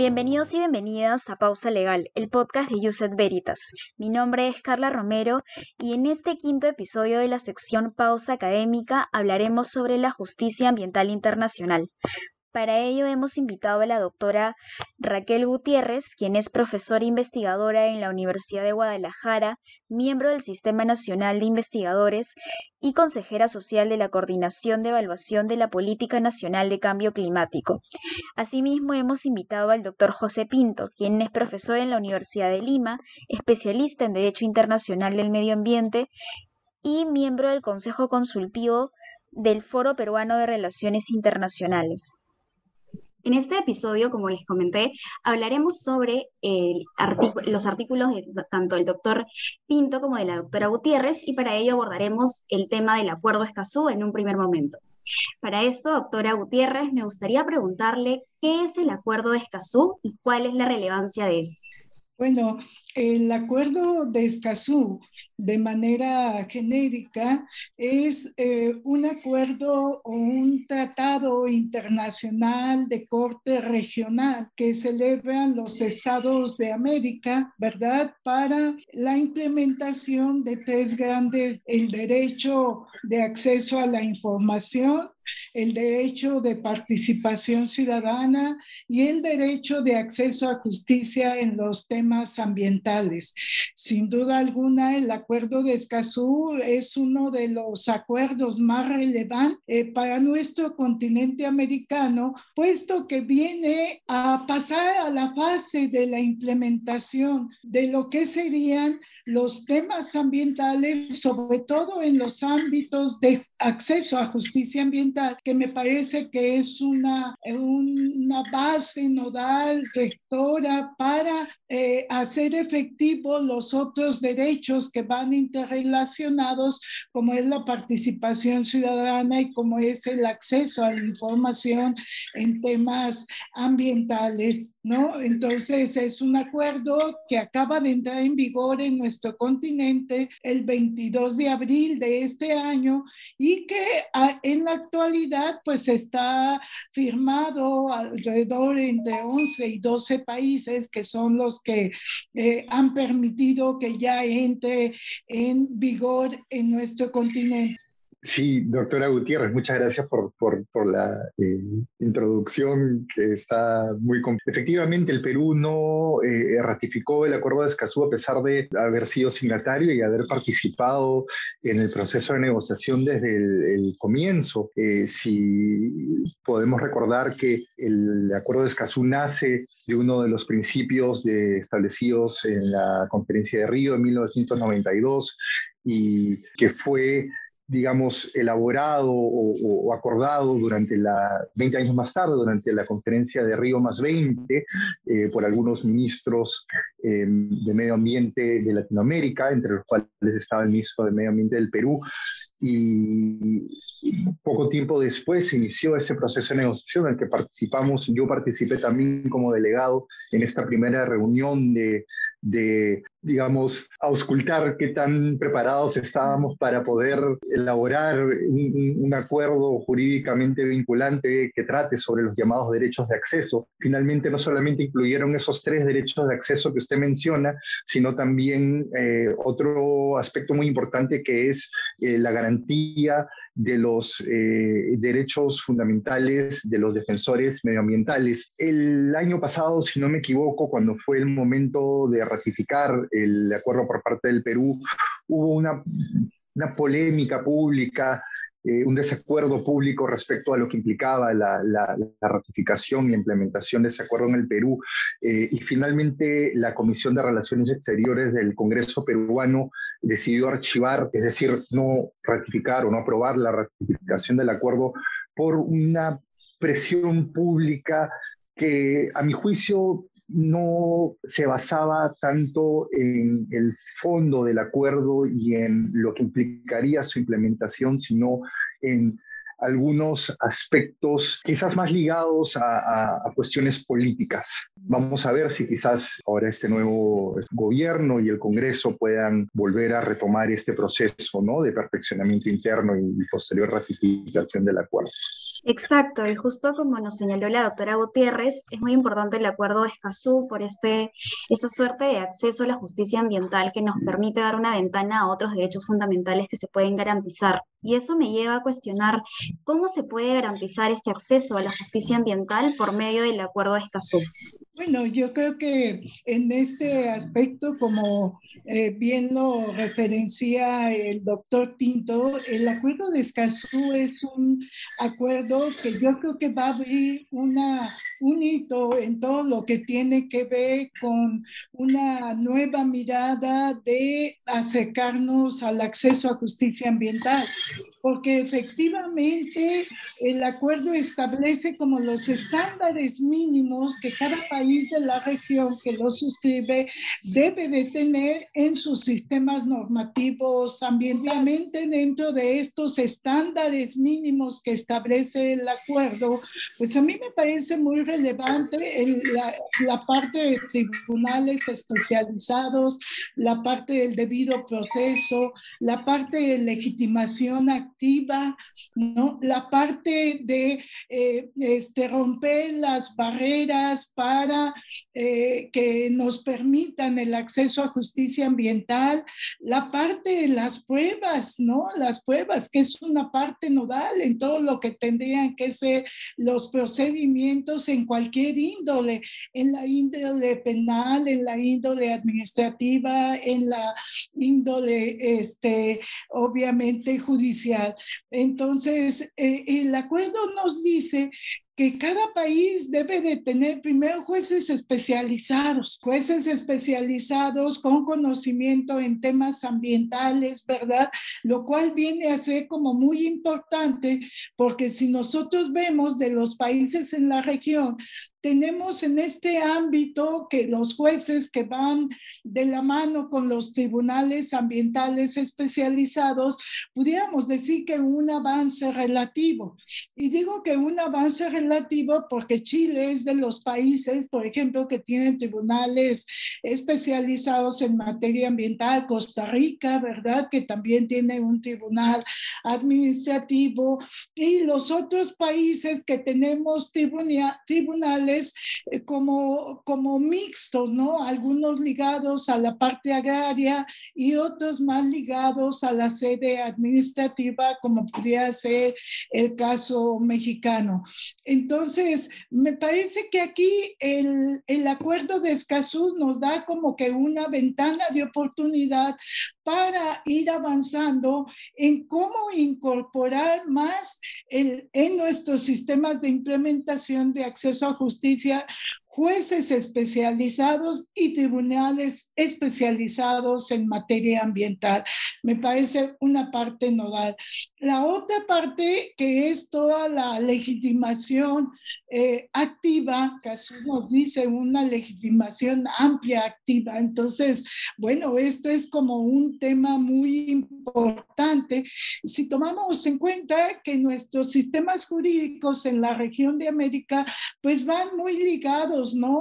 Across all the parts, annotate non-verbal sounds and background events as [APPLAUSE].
Bienvenidos y bienvenidas a Pausa Legal, el podcast de Yuset Veritas. Mi nombre es Carla Romero y en este quinto episodio de la sección Pausa Académica hablaremos sobre la justicia ambiental internacional. Para ello hemos invitado a la doctora Raquel Gutiérrez, quien es profesora investigadora en la Universidad de Guadalajara, miembro del Sistema Nacional de Investigadores y consejera social de la Coordinación de Evaluación de la Política Nacional de Cambio Climático. Asimismo, hemos invitado al doctor José Pinto, quien es profesor en la Universidad de Lima, especialista en Derecho Internacional del Medio Ambiente y miembro del Consejo Consultivo del Foro Peruano de Relaciones Internacionales. En este episodio, como les comenté, hablaremos sobre los artículos de tanto del doctor Pinto como de la doctora Gutiérrez y para ello abordaremos el tema del acuerdo Escazú en un primer momento. Para esto, doctora Gutiérrez, me gustaría preguntarle qué es el acuerdo de Escazú y cuál es la relevancia de este. Bueno, el acuerdo de Escazú, de manera genérica, es eh, un acuerdo o un tratado internacional de corte regional que celebran los estados de América, ¿verdad? Para la implementación de tres grandes, el derecho de acceso a la información, el derecho de participación ciudadana y el derecho de acceso a justicia en los temas ambientales. Sin duda alguna, el acuerdo de Escazú es uno de los acuerdos más relevantes eh, para nuestro continente americano, puesto que viene a pasar a la fase de la implementación de lo que serían los temas ambientales, sobre todo en los ámbitos de acceso a justicia ambiental que me parece que es una, una base nodal, rectora, para eh, hacer efectivos los otros derechos que van interrelacionados, como es la participación ciudadana y como es el acceso a la información en temas ambientales, ¿no? Entonces, es un acuerdo que acaba de entrar en vigor en nuestro continente el 22 de abril de este año y que ah, en la actualidad pues está firmado alrededor entre 11 y 12 países que son los que eh, han permitido que ya entre en vigor en nuestro continente. Sí, doctora Gutiérrez, muchas gracias por, por, la eh, introducción que está muy... Efectivamente, el Perú no eh, ratificó el Acuerdo de Escazú a pesar de haber sido signatario y haber participado en el proceso de negociación desde el, comienzo. Eh, si podemos recordar que el Acuerdo de Escazú nace de uno de los principios establecidos en la Conferencia de Río en 1992 y que fue digamos, elaborado o, acordado durante la, 20 años más tarde, durante la conferencia de Río más 20, eh, por algunos ministros eh, de Medio Ambiente de Latinoamérica, entre los cuales estaba el ministro de Medio Ambiente del Perú, y poco tiempo después se inició ese proceso de negociación en el que participamos, yo participé también como delegado en esta primera reunión de, de digamos, auscultar qué tan preparados estábamos para poder elaborar un, acuerdo jurídicamente vinculante que trate sobre los llamados derechos de acceso. Finalmente, no solamente incluyeron esos tres derechos de acceso que usted menciona, sino también eh, otro aspecto muy importante que es eh, la garantía de los eh, derechos fundamentales de los defensores medioambientales. El año pasado, si no me equivoco, cuando fue el momento de ratificar el acuerdo por parte del Perú, hubo una, una polémica pública, eh, un desacuerdo público respecto a lo que implicaba la, la, ratificación y implementación de ese acuerdo en el Perú. Eh, y finalmente la Comisión de Relaciones Exteriores del Congreso peruano decidió archivar, es decir, no ratificar o no aprobar la ratificación del acuerdo por una presión pública que a mi juicio no se basaba tanto en el fondo del acuerdo y en lo que implicaría su implementación, sino en algunos aspectos quizás más ligados a, cuestiones políticas. Vamos a ver si quizás ahora este nuevo gobierno y el Congreso puedan volver a retomar este proceso de perfeccionamiento interno y posterior ratificación del acuerdo. Exacto, y justo como nos señaló la doctora Gutiérrez, es muy importante el acuerdo de Escazú por este, esta suerte de acceso a la justicia ambiental que nos permite dar una ventana a otros derechos fundamentales que se pueden garantizar. Y eso me lleva a cuestionar cómo se puede garantizar este acceso a la justicia ambiental por medio del acuerdo de Escazú. Bueno, yo creo que en este aspecto, como eh, bien lo referencia el doctor Pinto, el acuerdo de Escazú es un acuerdo que yo creo que va a abrir una, un hito en todo lo que tiene que ver con una nueva mirada de acercarnos al acceso a justicia ambiental porque efectivamente el acuerdo establece como los estándares mínimos que cada país de la región que lo suscribe debe de tener en sus sistemas normativos ambientalmente dentro de estos estándares mínimos que establece el acuerdo, pues a mí me parece muy relevante la, la parte de tribunales especializados, la parte del debido proceso, la parte de legitimación activa, ¿no? La parte de eh, este, romper las barreras para eh, que nos permitan el acceso a justicia ambiental, la parte de las pruebas, ¿no? Las pruebas, que es una parte nodal en todo lo que tendrían que ser los procedimientos en cualquier índole, en la índole penal, en la índole administrativa, en la índole, este, obviamente, judicial entonces, eh, el acuerdo nos dice que cada país debe de tener primero jueces especializados, jueces especializados con conocimiento en temas ambientales, ¿verdad? Lo cual viene a ser como muy importante porque si nosotros vemos de los países en la región, tenemos en este ámbito que los jueces que van de la mano con los tribunales ambientales especializados, pudiéramos decir que un avance relativo. Y digo que un avance relativo porque Chile es de los países, por ejemplo, que tienen tribunales especializados en materia ambiental, Costa Rica, ¿verdad? Que también tiene un tribunal administrativo y los otros países que tenemos tribunales eh, como, como mixtos, ¿no? Algunos ligados a la parte agraria y otros más ligados a la sede administrativa, como podría ser el caso mexicano. Entonces, me parece que aquí el, el acuerdo de Escazú nos da como que una ventana de oportunidad para ir avanzando en cómo incorporar más el, en nuestros sistemas de implementación de acceso a justicia jueces especializados y tribunales especializados en materia ambiental. Me parece una parte nodal. La otra parte, que es toda la legitimación eh, activa, casi nos dice una legitimación amplia activa. Entonces, bueno, esto es como un tema muy importante. Si tomamos en cuenta que nuestros sistemas jurídicos en la región de América, pues van muy ligados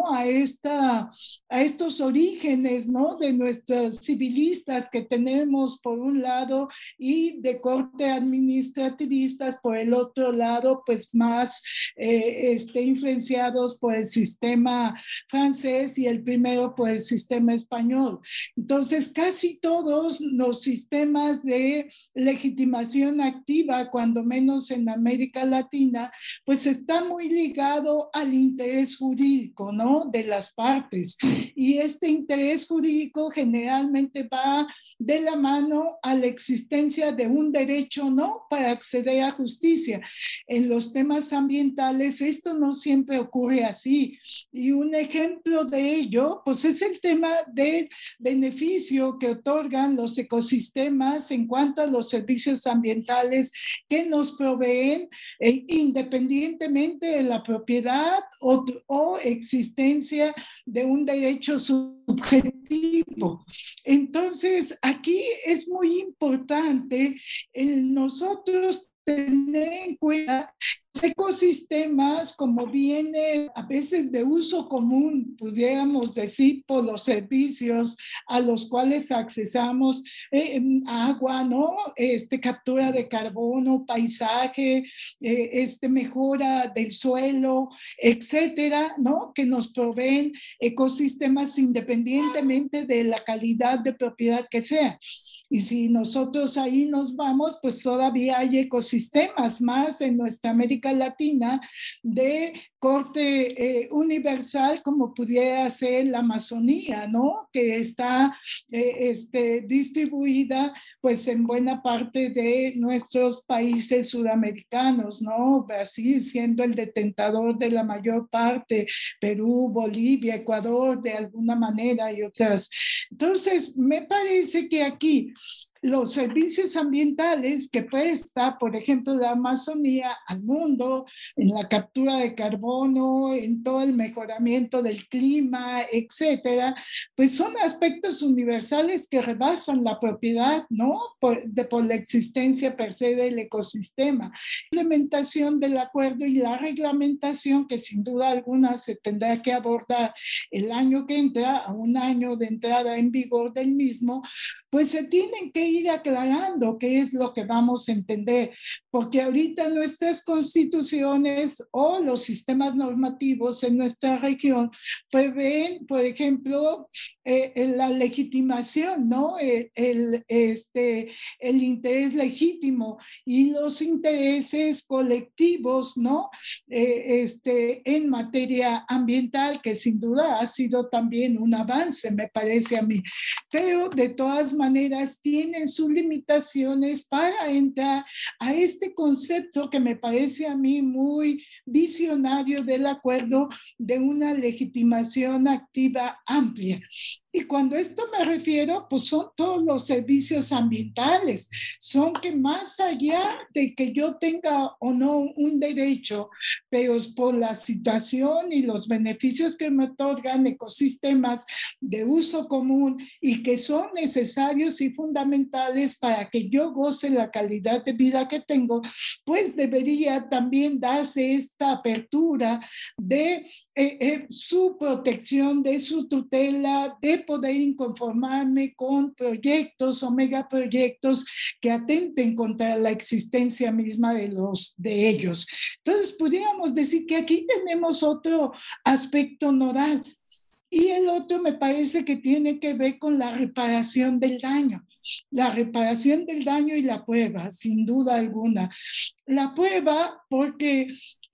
A, esta, a estos orígenes, ¿no? De nuestros civilistas que tenemos por un lado y de corte administrativistas por el otro lado, pues más eh, este, influenciados por el sistema francés y el primero por el sistema español. Entonces, casi todos los sistemas de legitimación activa, cuando menos en América Latina, pues está muy ligado al interés jurídico ¿no? De las partes. Y este interés jurídico generalmente va de la mano a la existencia de un derecho, ¿no? Para acceder a justicia. En los temas ambientales esto no siempre ocurre así. Y un ejemplo de ello, pues es el tema del beneficio que otorgan los ecosistemas en cuanto a los servicios ambientales que nos proveen eh, independientemente de la propiedad o, o existencia de un derecho subjetivo. Entonces, aquí es muy importante nosotros tener en cuenta ecosistemas, como viene a veces de uso común, pudiéramos decir, por los servicios a los cuales accesamos, eh, agua, ¿no? Este, captura de carbono, paisaje, eh, este, mejora del suelo, etcétera, ¿no? Que nos proveen ecosistemas independientemente de la calidad de propiedad que sea. Y si nosotros ahí nos vamos, pues todavía hay ecosistemas más en nuestra América Latina de corte eh, universal como pudiera ser la Amazonía, ¿no? Que está eh, este, distribuida pues en buena parte de nuestros países sudamericanos, ¿no? Brasil siendo el detentador de la mayor parte, Perú, Bolivia, Ecuador de alguna manera y otras. Entonces, me parece que aquí los servicios ambientales que presta, por ejemplo, la Amazonía al mundo, en la captura de carbono, en todo el mejoramiento del clima, etcétera, pues son aspectos universales que rebasan la propiedad, ¿no? Por, de, por la existencia per se del ecosistema. La implementación del acuerdo y la reglamentación, que sin duda alguna se tendrá que abordar el año que entra, a un año de entrada en vigor del mismo, pues se tienen que ir aclarando qué es lo que vamos a entender, porque ahorita nuestras constituciones o los sistemas normativos en nuestra región prevén, por ejemplo, eh, la legitimación, ¿no? El, este, el interés legítimo y los intereses colectivos, ¿no? Eh, este, en materia ambiental, que sin duda ha sido también un avance, me parece a mí. Pero de todas maneras tienen sus limitaciones para entrar a este concepto que me parece a mí muy visionario del acuerdo de una legitimación activa amplia. Y cuando esto me refiero, pues son todos los servicios ambientales, son que más allá de que yo tenga o no un derecho, pero por la situación y los beneficios que me otorgan ecosistemas de uso común y que son necesarios y fundamentales para que yo goce la calidad de vida que tengo, pues debería también darse esta apertura de eh, eh, su protección, de su tutela, de poder inconformarme con proyectos o megaproyectos que atenten contra la existencia misma de, los, de ellos. Entonces, pudiéramos decir que aquí tenemos otro aspecto nodal. Y el otro me parece que tiene que ver con la reparación del daño. La reparación del daño y la prueba, sin duda alguna. La prueba porque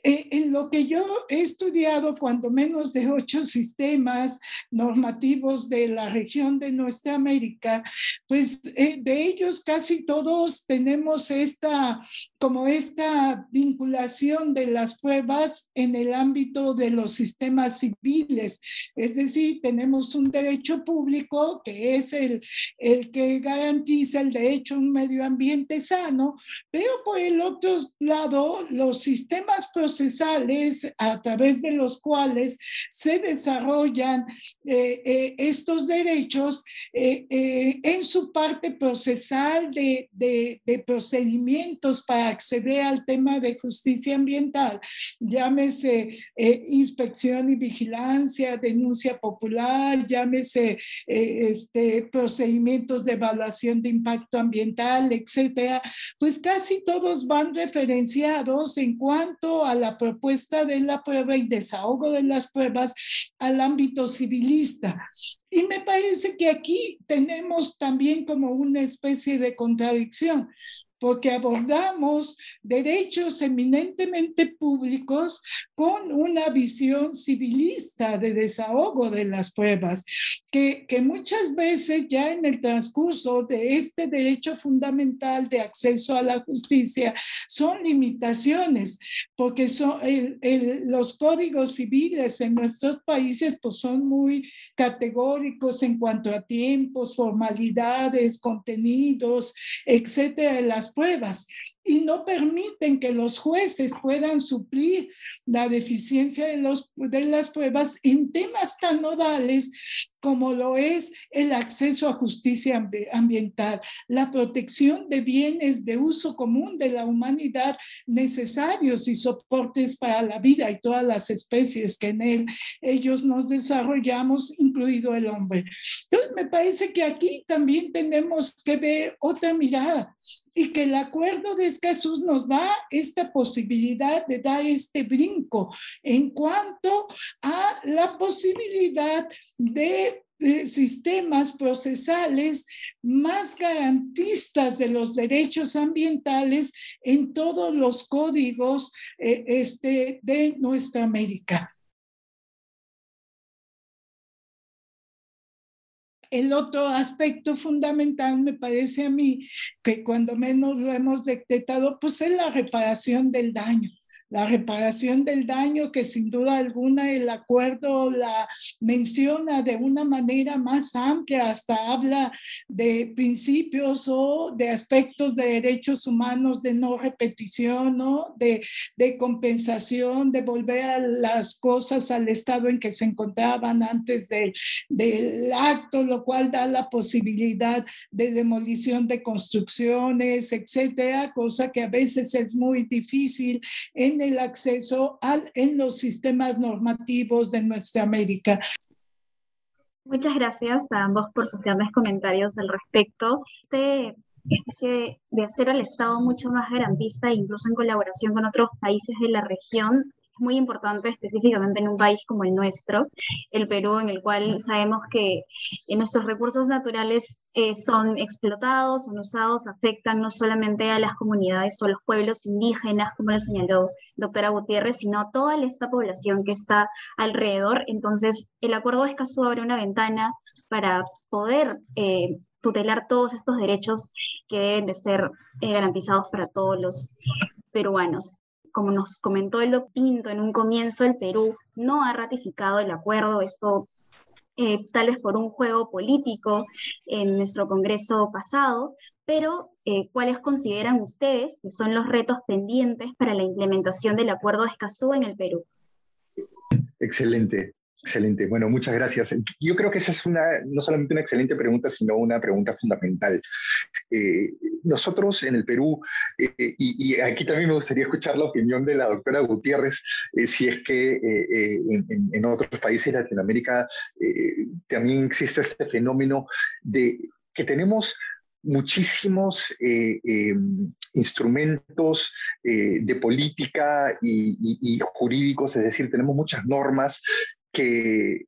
eh, en lo que yo he estudiado, cuando menos de ocho sistemas normativos de la región de nuestra América, pues eh, de ellos casi todos tenemos esta, como esta vinculación de las pruebas en el ámbito de los sistemas civiles. Es decir, tenemos un derecho público que es el, el que garantiza el derecho a un medio ambiente sano, pero por el otro lado, los sistemas procesales a través de los cuales se desarrollan eh, eh, estos derechos eh, en su parte procesal de, de, de, procedimientos para acceder al tema de justicia ambiental, llámese inspección y vigilancia, denuncia popular, llámese este, procedimientos de evaluación de impacto ambiental, etcétera, pues casi todos van referenciados en cuanto a la propuesta de la prueba y desahogo de las pruebas al ámbito civilista. Y me parece que aquí tenemos también como una especie de contradicción, porque abordamos derechos eminentemente públicos con una visión civilista de desahogo de las pruebas, que, que muchas veces ya en el transcurso de este derecho fundamental de acceso a la justicia son limitaciones, porque son los códigos civiles en nuestros países pues son muy categóricos en cuanto a tiempos, formalidades, contenidos, etcétera, las pruebas. Y no permiten que los jueces puedan suplir la deficiencia de, los, de las pruebas en temas tan nodales como lo es el acceso a justicia ambiental, la protección de bienes de uso común de la humanidad necesarios y soportes para la vida y todas las especies que en él ellos nos desarrollamos, incluido el hombre. Entonces, me parece que aquí también tenemos que ver otra mirada y que el acuerdo de Jesús nos da esta posibilidad de dar este brinco en cuanto a la posibilidad de sistemas procesales más garantistas de los derechos ambientales en todos los códigos eh, este, de nuestra América. El otro aspecto fundamental, me parece a mí, que cuando menos lo hemos detectado, pues es la reparación del daño la reparación del daño que sin duda alguna el acuerdo la menciona de una manera más amplia, hasta habla de principios o de aspectos de derechos humanos de no repetición, ¿no? De, de compensación, de volver a las cosas al estado en que se encontraban antes de, del acto, lo cual da la posibilidad de demolición de construcciones, etcétera, cosa que a veces es muy difícil en el acceso al, en los sistemas normativos de nuestra América. Muchas gracias a ambos por sus grandes comentarios al respecto. Este especie de hacer al Estado mucho más garantista, incluso en colaboración con otros países de la región, muy importante específicamente en un país como el nuestro, el Perú, en el cual sabemos que nuestros recursos naturales eh, son explotados, son usados, afectan no solamente a las comunidades o a los pueblos indígenas, como lo señaló doctora Gutiérrez, sino a toda esta población que está alrededor. Entonces, el acuerdo de Escazú abre una ventana para poder eh, tutelar todos estos derechos que deben de ser eh, garantizados para todos los peruanos como nos comentó el doctor Pinto en un comienzo, el Perú no ha ratificado el acuerdo, esto eh, tal vez por un juego político en nuestro Congreso pasado, pero eh, ¿cuáles consideran ustedes que son los retos pendientes para la implementación del acuerdo de Escazú en el Perú? Excelente. Excelente. Bueno, muchas gracias. Yo creo que esa es una, no solamente una excelente pregunta, sino una pregunta fundamental. Eh, nosotros en el Perú, eh, y, aquí también me gustaría escuchar la opinión de la doctora Gutiérrez, eh, si es que en, otros países de Latinoamérica también existe este fenómeno de que tenemos muchísimos instrumentos de política y, jurídicos, es decir, tenemos muchas normas que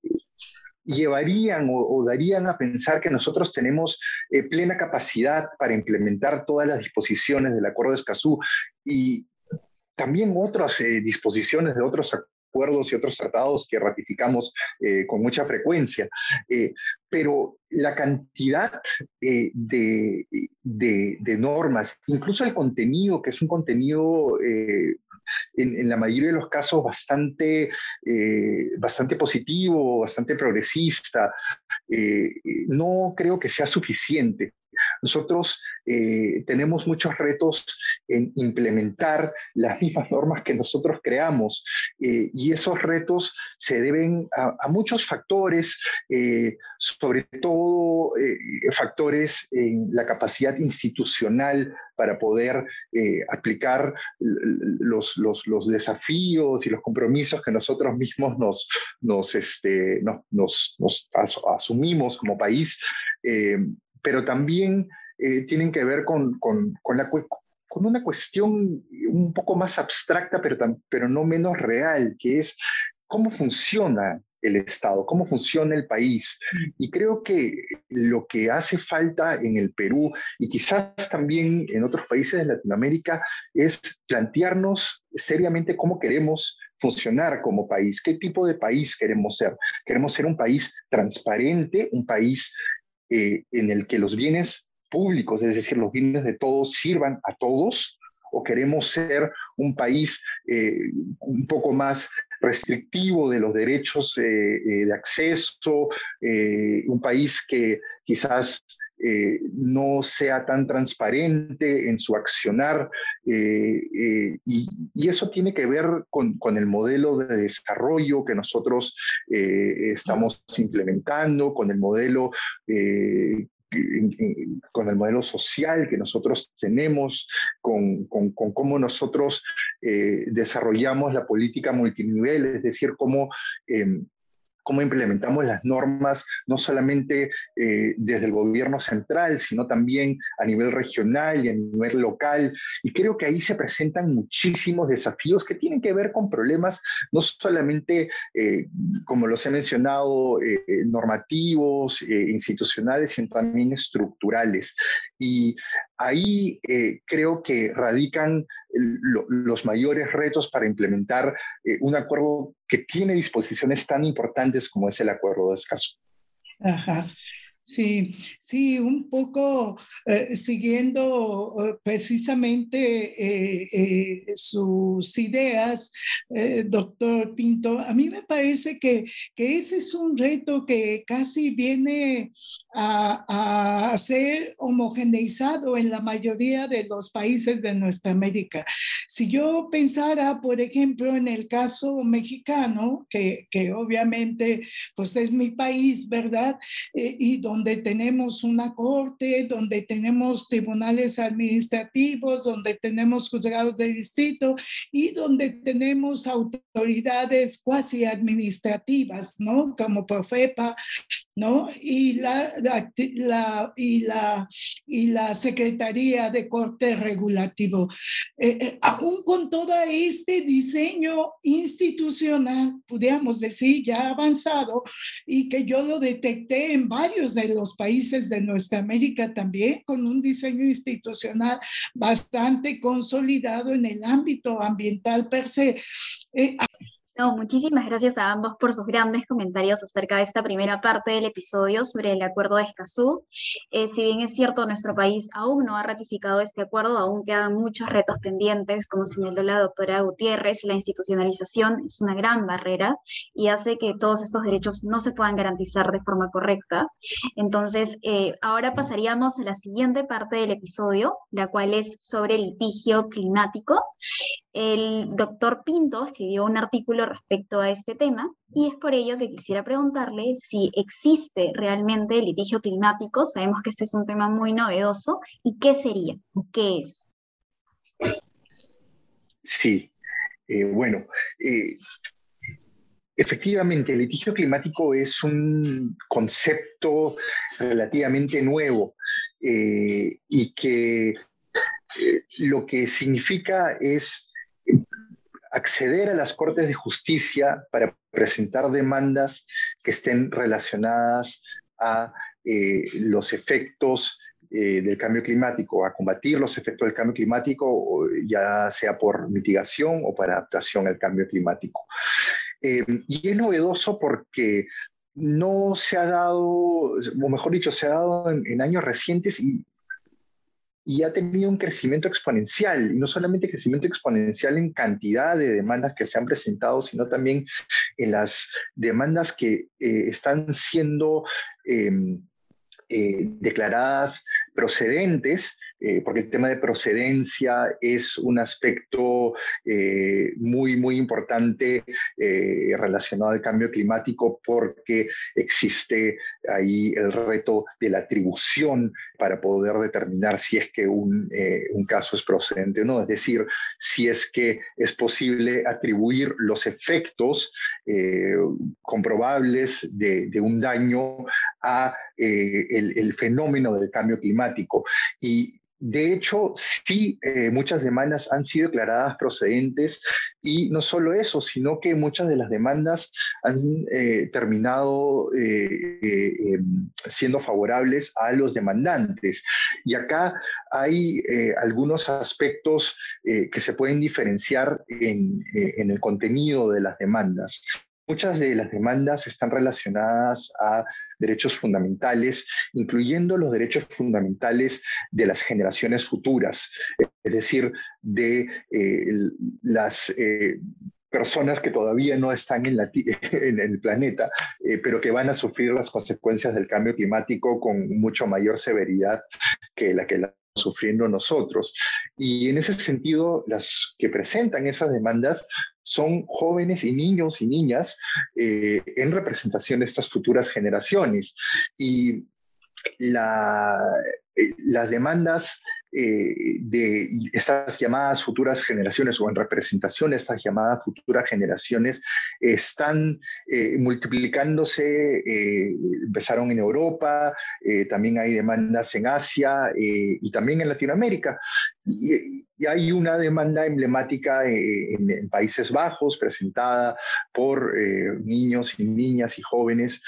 llevarían o, darían a pensar que nosotros tenemos eh, plena capacidad para implementar todas las disposiciones del Acuerdo de Escazú y también otras eh, disposiciones de otros acuerdos y otros tratados que ratificamos eh, con mucha frecuencia. pero la cantidad de, de, normas, incluso el contenido, que es un contenido en, la mayoría de los casos bastante, eh, bastante positivo, bastante progresista. Eh, no creo que sea suficiente. Nosotros eh, tenemos muchos retos en implementar las mismas normas que nosotros creamos eh, y esos retos se deben a, muchos factores, eh, sobre todo factores en la capacidad institucional para poder aplicar los, los, desafíos y los compromisos que nosotros mismos nos, nos, este, nos, nos asumimos como país pero también eh, tienen que ver con, con, con, la, con una cuestión un poco más abstracta, pero, pero no menos real, que es cómo funciona el Estado, cómo funciona el país. Y creo que lo que hace falta en el Perú y quizás también en otros países de Latinoamérica es plantearnos seriamente cómo queremos funcionar como país, qué tipo de país queremos ser. Queremos ser un país transparente, un país eh, en el que los bienes públicos, es decir, los bienes de todos, sirvan a todos, o queremos ser un país eh, un poco más restrictivo de los derechos eh, de acceso, un país que quizás eh, no sea tan transparente en su accionar eh, eh, y, eso tiene que ver con, con, el modelo de desarrollo que nosotros estamos implementando, con el modelo con el modelo social que nosotros tenemos, con, con, cómo nosotros desarrollamos la política multinivel, es decir, cómo em, cómo implementamos las normas, no solamente eh, desde el gobierno central, sino también a nivel regional y a nivel local. Y creo que ahí se presentan muchísimos desafíos que tienen que ver con problemas no solamente, eh, como los he mencionado, eh, normativos, institucionales, sino también estructurales. Y ahí creo que radican los mayores retos para implementar eh, un acuerdo que tiene disposiciones tan importantes como es el acuerdo de Escazú. Ajá. Sí, sí, un poco eh, siguiendo eh, precisamente eh, sus ideas, doctor Pinto, a mí me parece que, que, ese es un reto que casi viene a, a, ser homogeneizado en la mayoría de los países de nuestra América. Si yo pensara, por ejemplo, en el caso mexicano, que, que obviamente pues es mi país, ¿verdad? y donde tenemos una corte, donde tenemos tribunales administrativos, donde tenemos juzgados de distrito y donde tenemos autoridades cuasi administrativas, ¿no? Como Profepa, ¿no? Y la, y la, y la Secretaría de Corte Regulativo. Eh, eh, aún con todo este diseño institucional, pudiéramos decir, ya avanzado, y que yo lo detecté en varios de los países de nuestra América también, con un diseño institucional bastante consolidado en el ámbito ambiental per se. Eh, no, muchísimas gracias a ambos por sus grandes comentarios acerca de esta primera parte del episodio sobre el acuerdo de Escazú. Eh, si bien es cierto, nuestro país aún no ha ratificado este acuerdo, aún quedan muchos retos pendientes, como señaló la doctora Gutiérrez, la institucionalización es una gran barrera y hace que todos estos derechos no se puedan garantizar de forma correcta. Entonces, eh, ahora pasaríamos a la siguiente parte del episodio, la cual es sobre litigio climático. El doctor Pinto escribió un artículo respecto a este tema y es por ello que quisiera preguntarle si existe realmente el litigio climático. Sabemos que este es un tema muy novedoso. ¿Y qué sería qué es? Sí, eh, bueno, eh, efectivamente el litigio climático es un concepto relativamente nuevo eh, y que lo que significa es acceder a las Cortes de Justicia para presentar demandas que estén relacionadas a eh, los efectos eh, del cambio climático, a combatir los efectos del cambio climático, ya sea por mitigación o para adaptación al cambio climático. Eh, y es novedoso porque no se ha dado, o mejor dicho, se ha dado en, en años recientes y y ha tenido un crecimiento exponencial, y no solamente crecimiento exponencial en cantidad de demandas que se han presentado, sino también en las demandas que eh, están siendo em, eh, declaradas procedentes eh, porque el tema de procedencia es un aspecto eh, muy, muy importante eh, relacionado al cambio climático porque existe ahí el reto de la atribución para poder determinar si es que un, un caso es procedente o no, es decir, si es que es posible atribuir los efectos comprobables de, un daño a el fenómeno del cambio climático. Y de hecho, sí, eh, muchas demandas han sido declaradas procedentes y no solo eso, sino que muchas de las demandas han eh, terminado eh, em, siendo favorables a los demandantes. Y acá hay algunos aspectos que se pueden diferenciar en el contenido de las demandas. Muchas de las demandas están relacionadas a derechos fundamentales, incluyendo los derechos fundamentales de las generaciones futuras, es decir, de eh, las... Eh, personas que todavía no están en, la, [LAUGHS] el planeta, eh, pero que van a sufrir las consecuencias del cambio climático con mucho mayor severidad que la que estamos sufriendo nosotros. Y en ese sentido, las que presentan esas demandas son jóvenes y niños y niñas eh, en representación de estas futuras generaciones. Y la, las demandas eh, de estas llamadas futuras generaciones o en representación de estas llamadas futuras generaciones están eh, multiplicándose, empezaron en Europa, también hay demandas en Asia y también en Latinoamérica. Y, hay una demanda emblemática en, Países Bajos presentada por niños y niñas y jóvenes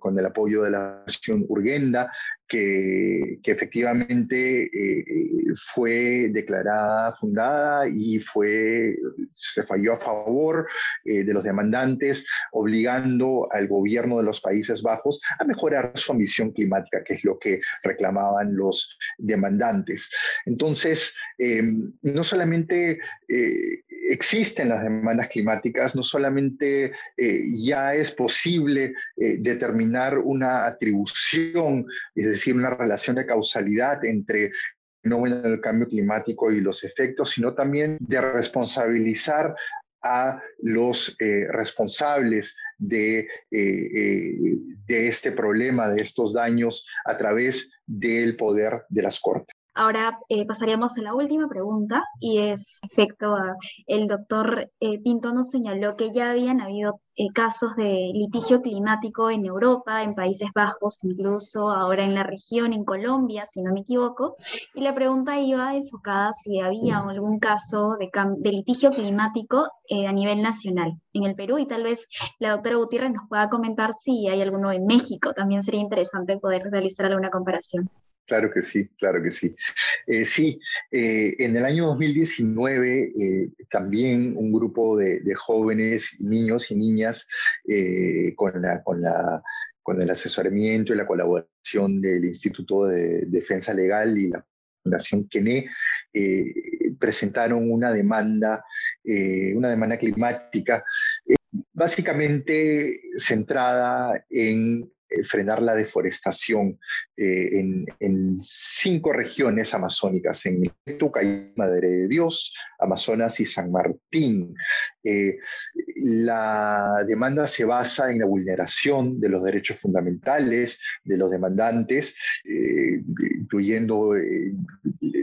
con el apoyo de la Nación Urgenda, que, efectivamente eh, fue declarada fundada y fue, se falló a favor eh, de los demandantes, obligando al gobierno de los Países Bajos a mejorar su ambición climática, que es lo que reclamaban los demandantes. Entonces, eh, no solamente existen las demandas climáticas, no solamente ya es posible determinar una atribución, es decir, una relación de causalidad entre el fenómeno del cambio climático y los efectos, sino también de responsabilizar a los eh, responsables eh, eh, de este problema, de estos daños, a través del poder de las Cortes. Ahora eh, pasaríamos a la última pregunta y es respecto a el doctor eh, Pinto nos señaló que ya habían habido eh, casos de litigio climático en Europa, en Países Bajos, incluso ahora en la región, en Colombia, si no me equivoco. Y la pregunta iba enfocada si había algún caso de, de litigio climático a nivel nacional en el Perú y tal vez la doctora Gutiérrez nos pueda comentar si hay alguno en México. También sería interesante poder realizar alguna comparación. Claro que sí, claro que sí. Eh, sí, eh, en el año 2019 eh, también un grupo de, jóvenes, niños y niñas, con, la, con, la, con el asesoramiento y la colaboración del Instituto de Defensa Legal y la Fundación Kene, presentaron una demanda, una demanda climática, básicamente centrada en frenar la deforestación eh, en, cinco regiones amazónicas, en Tucay, Madre de Dios, Amazonas y San Martín. Eh, la demanda se basa en la vulneración de los derechos fundamentales de los demandantes, incluyendo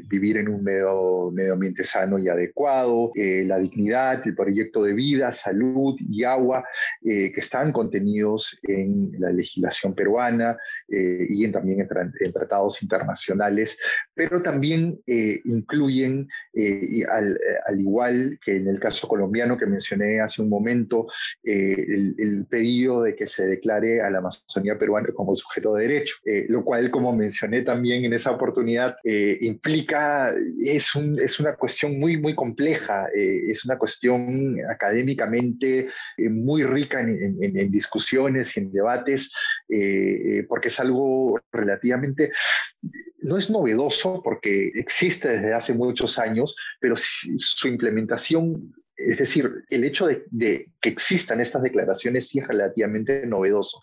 vivir en un medio, medio ambiente sano y adecuado, la dignidad, el proyecto de vida, salud y agua que están contenidos en la legislación peruana eh, y en, también en, tratados internacionales, pero también eh, incluyen, eh, al, al, igual que en el caso colombiano que mencioné hace un momento, el, pedido de que se declare a la Amazonía peruana como sujeto de derecho, lo cual, como mencioné también en esa oportunidad, implica, es, un, es una cuestión muy, muy compleja, es una cuestión académicamente muy rica en, en discusiones y en debates, eh, eh, porque es algo relativamente, no es novedoso porque existe desde hace muchos años, pero su implementación es decir, el hecho de, que existan estas declaraciones sí es relativamente novedoso.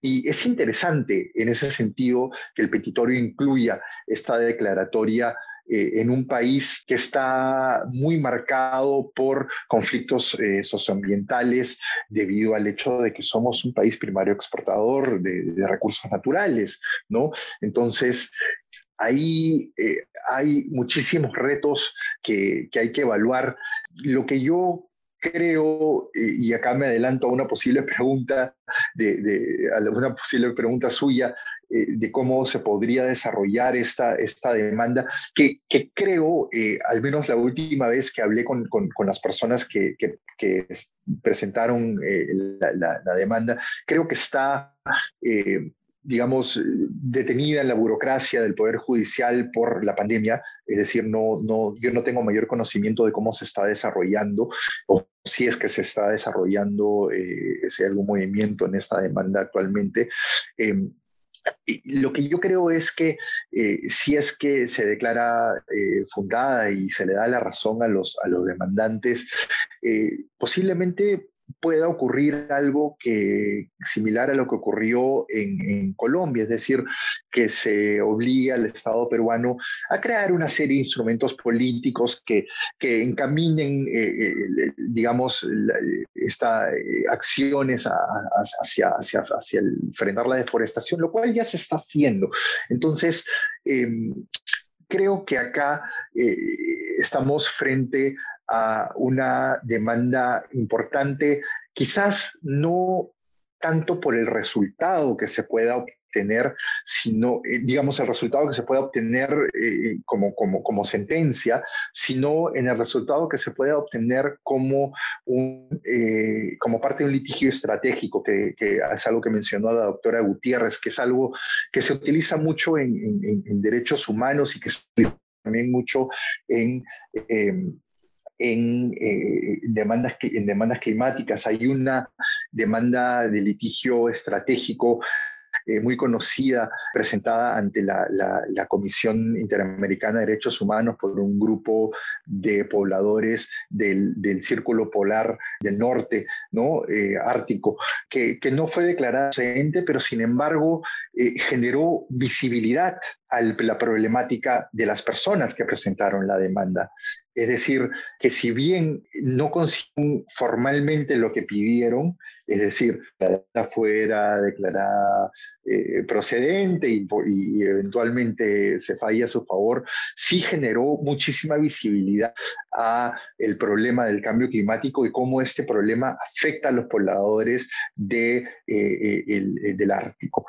Y es interesante en ese sentido que el petitorio incluya esta declaratoria eh, en un país que está muy marcado por conflictos eh, socioambientales debido al hecho de que somos un país primario exportador de, recursos naturales, ¿no? Entonces, ahí eh, hay muchísimos retos que, que hay que evaluar. Lo que yo creo, y acá me adelanto a una posible pregunta, de, de, a una posible pregunta suya, eh, de cómo se podría desarrollar esta, esta demanda, que, que creo, eh, al menos la última vez que hablé con, con, las personas que, que, presentaron eh, la, demanda, creo que está digamos, detenida en la burocracia del Poder Judicial por la pandemia, es decir, no, no, yo no tengo mayor conocimiento de cómo se está desarrollando o si es que se está desarrollando, si hay algún movimiento en esta demanda actualmente. Lo que yo creo es que eh, si es que se declara eh, fundada y se le da la razón a los, a los demandantes, eh, posiblemente pueda ocurrir algo que, similar a lo que ocurrió en, Colombia, es decir, que se obliga al Estado peruano a crear una serie de instrumentos políticos que, que encaminen, eh, eh, digamos, estas eh, acciones hacia, hacia, hacia el, frenar la deforestación, lo cual ya se está haciendo. Entonces, em, creo que acá estamos frente a una demanda importante, quizás no tanto por el resultado que se pueda obtener, sino, eh, digamos, el resultado que se pueda obtener eh, como, como, como, sentencia, sino en el resultado que se pueda obtener como, eh, como parte de un litigio estratégico, que, es algo que mencionó la doctora Gutiérrez, que es algo que se utiliza mucho en, en, derechos humanos y que se utiliza también mucho en en, eh, demandas, en demandas climáticas. Hay una demanda de litigio estratégico eh, muy conocida, presentada ante la, Comisión Interamericana de Derechos Humanos por un grupo de pobladores del, Círculo Polar del Norte, ¿no? Eh, ártico, que, no fue declarada procedente, pero sin embargo generó visibilidad a la problemática de las personas que presentaron la demanda. Es decir, que si bien no consiguen formalmente lo que pidieron, es decir, la fuera declarada eh, procedente y, y, eventualmente se falla a su favor, sí generó muchísima visibilidad a el problema del cambio climático y cómo este problema afecta a los pobladores de, eh, eh, del Ártico.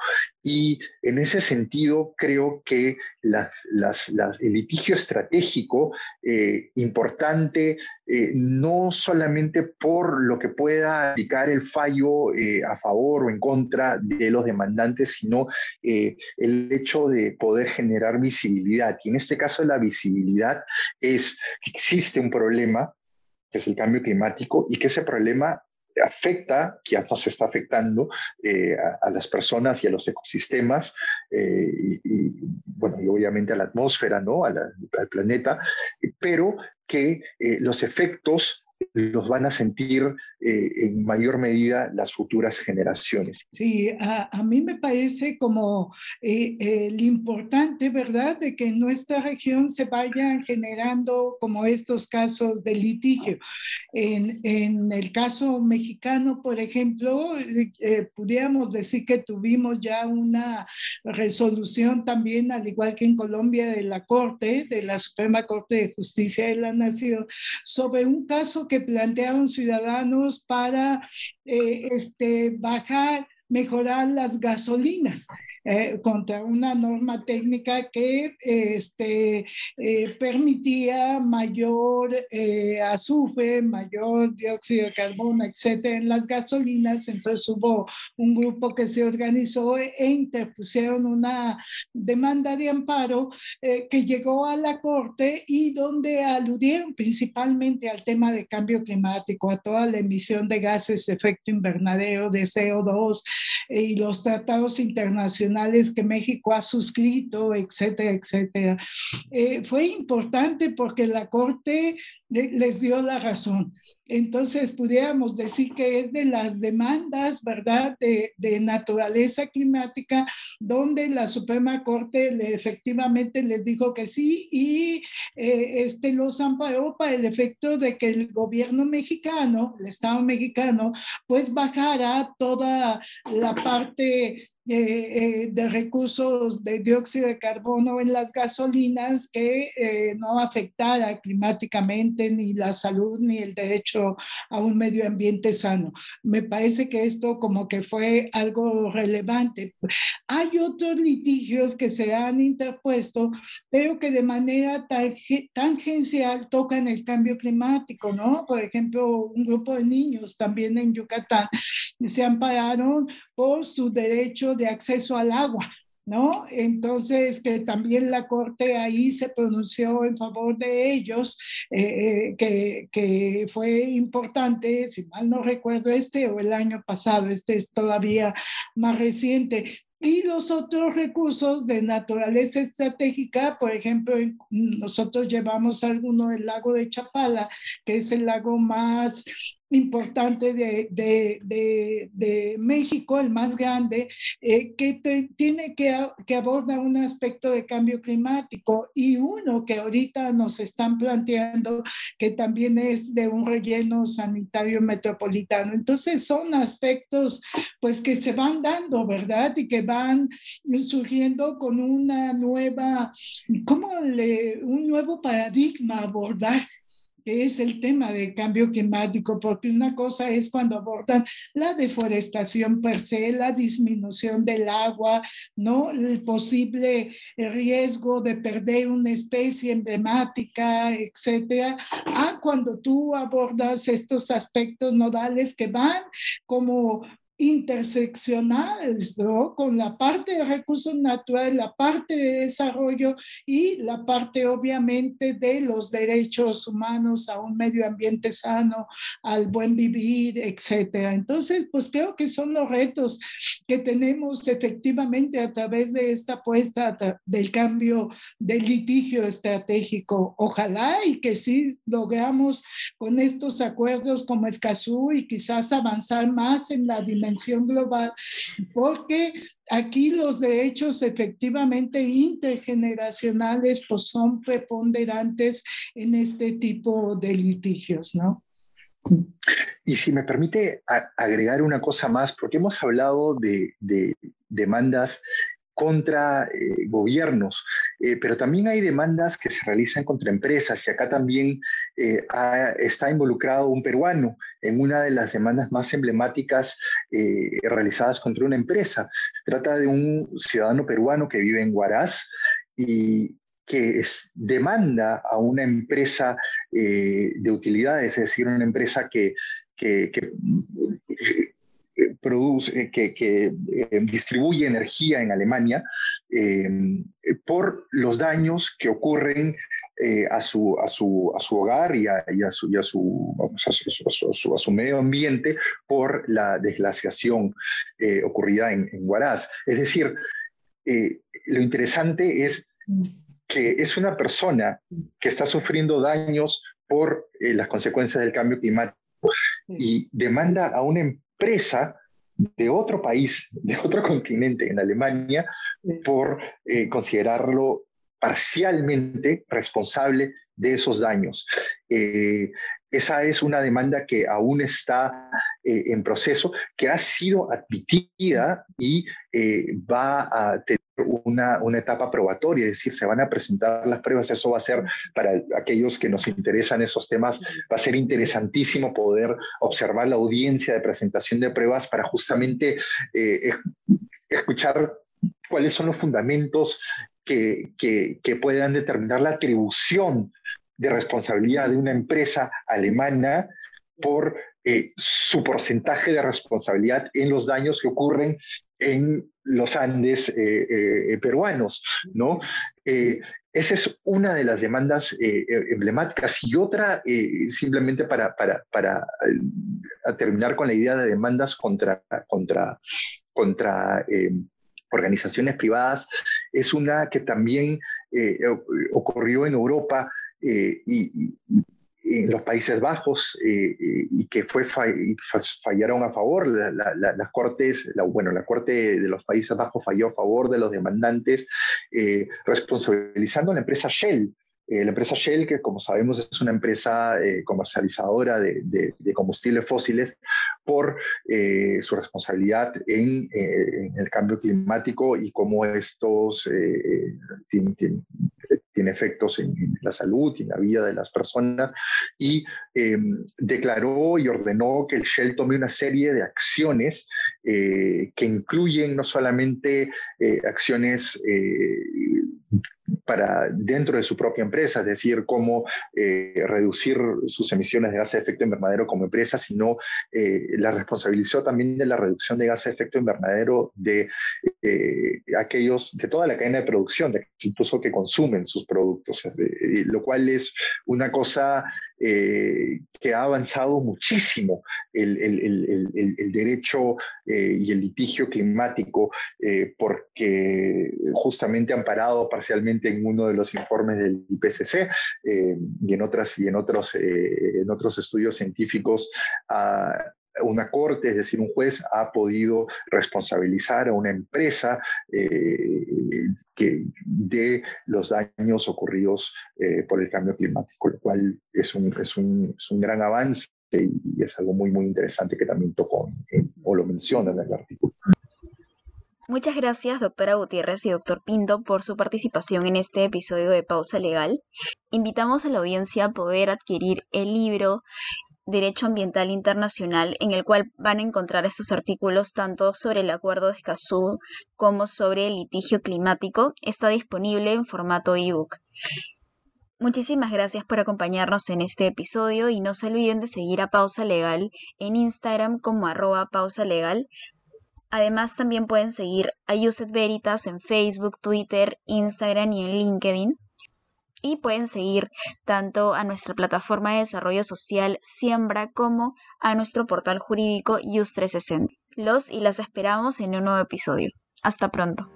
Y en ese sentido, creo que el litigio estratégico eh, importante, eh, no solamente por lo que pueda aplicar el fallo eh, a favor o en contra de los demandantes, sino el hecho de poder generar visibilidad. Y en este caso la visibilidad es que existe un problema que es el cambio climático y que ese problema afecta, que nos está afectando eh, a, las personas y a los ecosistemas, eh, y, bueno, y obviamente a la atmósfera, ¿no? al planeta, pero que eh, los efectos los van a sentir eh, en mayor medida las futuras generaciones. Sí, a, mí me parece como eh, el importante, ¿verdad?, de que en nuestra región se vayan generando como estos casos de litigio. En, en el caso mexicano, por ejemplo, eh, pudiéramos decir que tuvimos ya una resolución también, al igual que en Colombia, de la Corte, de la Suprema Corte de Justicia de la Nación, sobre un caso que plantearon ciudadanos para eh, este, bajar, mejorar las gasolinas. Eh, contra una norma técnica que este, eh, permitía mayor eh, azufre, mayor dióxido de carbono, etcétera, en las gasolinas. Entonces hubo un grupo que se organizó e interpusieron una demanda de amparo que llegó a la Corte y donde aludieron principalmente al tema de cambio climático, a toda la emisión de gases de efecto invernadero, de CO2 y los tratados internacionales que México ha suscrito, etcétera, etcétera. Eh, fue importante porque la Corte les dio la razón. Entonces, pudiéramos decir que es de las demandas, ¿verdad?, de, naturaleza climática, donde la Suprema Corte le, efectivamente les dijo que sí y eh, este los amparó para el efecto de que el gobierno mexicano, el Estado mexicano, pues bajara toda la parte eh, eh, de recursos de dióxido de carbono en las gasolinas que no afectara climáticamente ni la salud ni el derecho a un medio ambiente sano. Me parece que esto como que fue algo relevante. Hay otros litigios que se han interpuesto, pero que de manera tangencial tocan el cambio climático, ¿no? Por ejemplo, un grupo de niños también en Yucatán se ampararon por su derecho de acceso al agua. ¿No? Entonces, que también la Corte ahí se pronunció en favor de ellos, eh, eh, que, que, fue importante, si mal no recuerdo este o el año pasado, este es todavía más reciente, y los otros recursos de naturaleza estratégica, por ejemplo, nosotros llevamos alguno del lago de Chapala, que es el lago más importante de, de, de, México, el más grande, eh, que tiene que, que abordar un aspecto de cambio climático y uno que ahorita nos están planteando que también es de un relleno sanitario metropolitano. Entonces son aspectos pues que se van dando, ¿verdad? Y que van surgiendo con una nueva, ¿cómo un nuevo paradigma abordar que es el tema del cambio climático, porque una cosa es cuando abordan la deforestación per se, la disminución del agua, ¿no? el posible riesgo de perder una especie emblemática, etcétera, a cuando tú abordas estos aspectos nodales que van como interseccionales ¿no? con la parte de recursos naturales, la parte de desarrollo y la parte obviamente de los derechos humanos a un medio ambiente sano, al buen vivir, etcétera. Entonces, pues creo que son los retos que tenemos efectivamente a través de esta apuesta del cambio del litigio estratégico. Ojalá y que sí logramos con estos acuerdos como Escazú y quizás avanzar más en la dimensión global, porque aquí los derechos efectivamente intergeneracionales pues son preponderantes en este tipo de litigios, ¿no? Y si me permite agregar una cosa más, porque hemos hablado de, de demandas contra eh, gobiernos, eh, pero también hay demandas que se realizan contra empresas y acá también eh, está involucrado un peruano en una de las demandas más emblemáticas realizadas contra una empresa. Se trata de un ciudadano peruano que vive en Huaraz y que demanda a una empresa de utilidades, es decir, una empresa que produce, eh, que, que eh, distribuye energía en Alemania eh, por los daños que ocurren a, su, a, su, a, su, hogar y a, y a su, a, su, a, su, medio ambiente por la desglaciación ocurrida en, en, Huaraz. Es decir, lo interesante es que es una persona que está sufriendo daños por las consecuencias del cambio climático y demanda a una de otro país, de otro continente, en Alemania, por eh, considerarlo parcialmente responsable de esos daños. Eh, esa es una demanda que aún está eh, en proceso, que ha sido admitida y va a tener una, una, etapa probatoria, es decir, se van a presentar las pruebas. Eso va a ser para aquellos que nos interesan esos temas, va a ser interesantísimo poder observar la audiencia de presentación de pruebas para justamente eh, escuchar cuáles son los fundamentos que, que, puedan determinar la atribución de responsabilidad de una empresa alemana por eh, su porcentaje de responsabilidad en los daños que ocurren en los Andes eh, eh, peruanos, ¿no? esa es una de las demandas emblemáticas y otra, simplemente para, para, para terminar con la idea de demandas contra, contra, contra organizaciones privadas, es una que también ocurrió en Europa y, en los Países Bajos eh, eh, y que fue fallaron a favor. las cortes, bueno, la Corte de los Países Bajos falló a favor de los demandantes, eh, responsabilizando a la empresa Shell. La empresa Shell, que como sabemos es una empresa comercializadora de, combustibles fósiles, por su responsabilidad en, el cambio climático y cómo estos tienen, tiene efectos en, la salud y en la vida de las personas, y em, declaró y ordenó que el Shell tome una serie de acciones eh, que incluyen no solamente eh, acciones eh, para dentro de su propia empresa, es decir, cómo reducir sus emisiones de gases de efecto invernadero como empresa, sino la responsabilizó también de la reducción de gases de efecto invernadero de aquellos, de toda la cadena de producción, de incluso que consumen sus productos, lo cual es una cosa eh, que ha avanzado muchísimo el, derecho eh, y el litigio climático, eh, porque justamente amparado parcialmente en uno de los informes del IPCC y, en, otras, y en, otros, en otros estudios científicos, una corte, es decir, un juez ha podido responsabilizar a una empresa eh, que, de los daños ocurridos eh, por el cambio climático, lo cual es un, es un, es un gran avance y es algo muy, muy interesante que también tocó o lo menciona en el artículo. Muchas gracias, doctora Gutiérrez y doctor Pinto, por su participación en este episodio de Pausa Legal. Invitamos a la audiencia a poder adquirir el libro Derecho Ambiental Internacional, en el cual van a encontrar estos artículos tanto sobre el Acuerdo de Escazú como sobre el litigio climático. Está disponible en formato ebook. Muchísimas gracias por acompañarnos en este episodio y no se olviden de seguir a Pausa Legal en Instagram como arroba pausa legal. Además también pueden seguir a Yuset Veritas en Facebook, Twitter, Instagram y en LinkedIn y pueden seguir tanto a nuestra plataforma de desarrollo social Siembra como a nuestro portal jurídico IUS 360. Los y las esperamos en un nuevo episodio. Hasta pronto.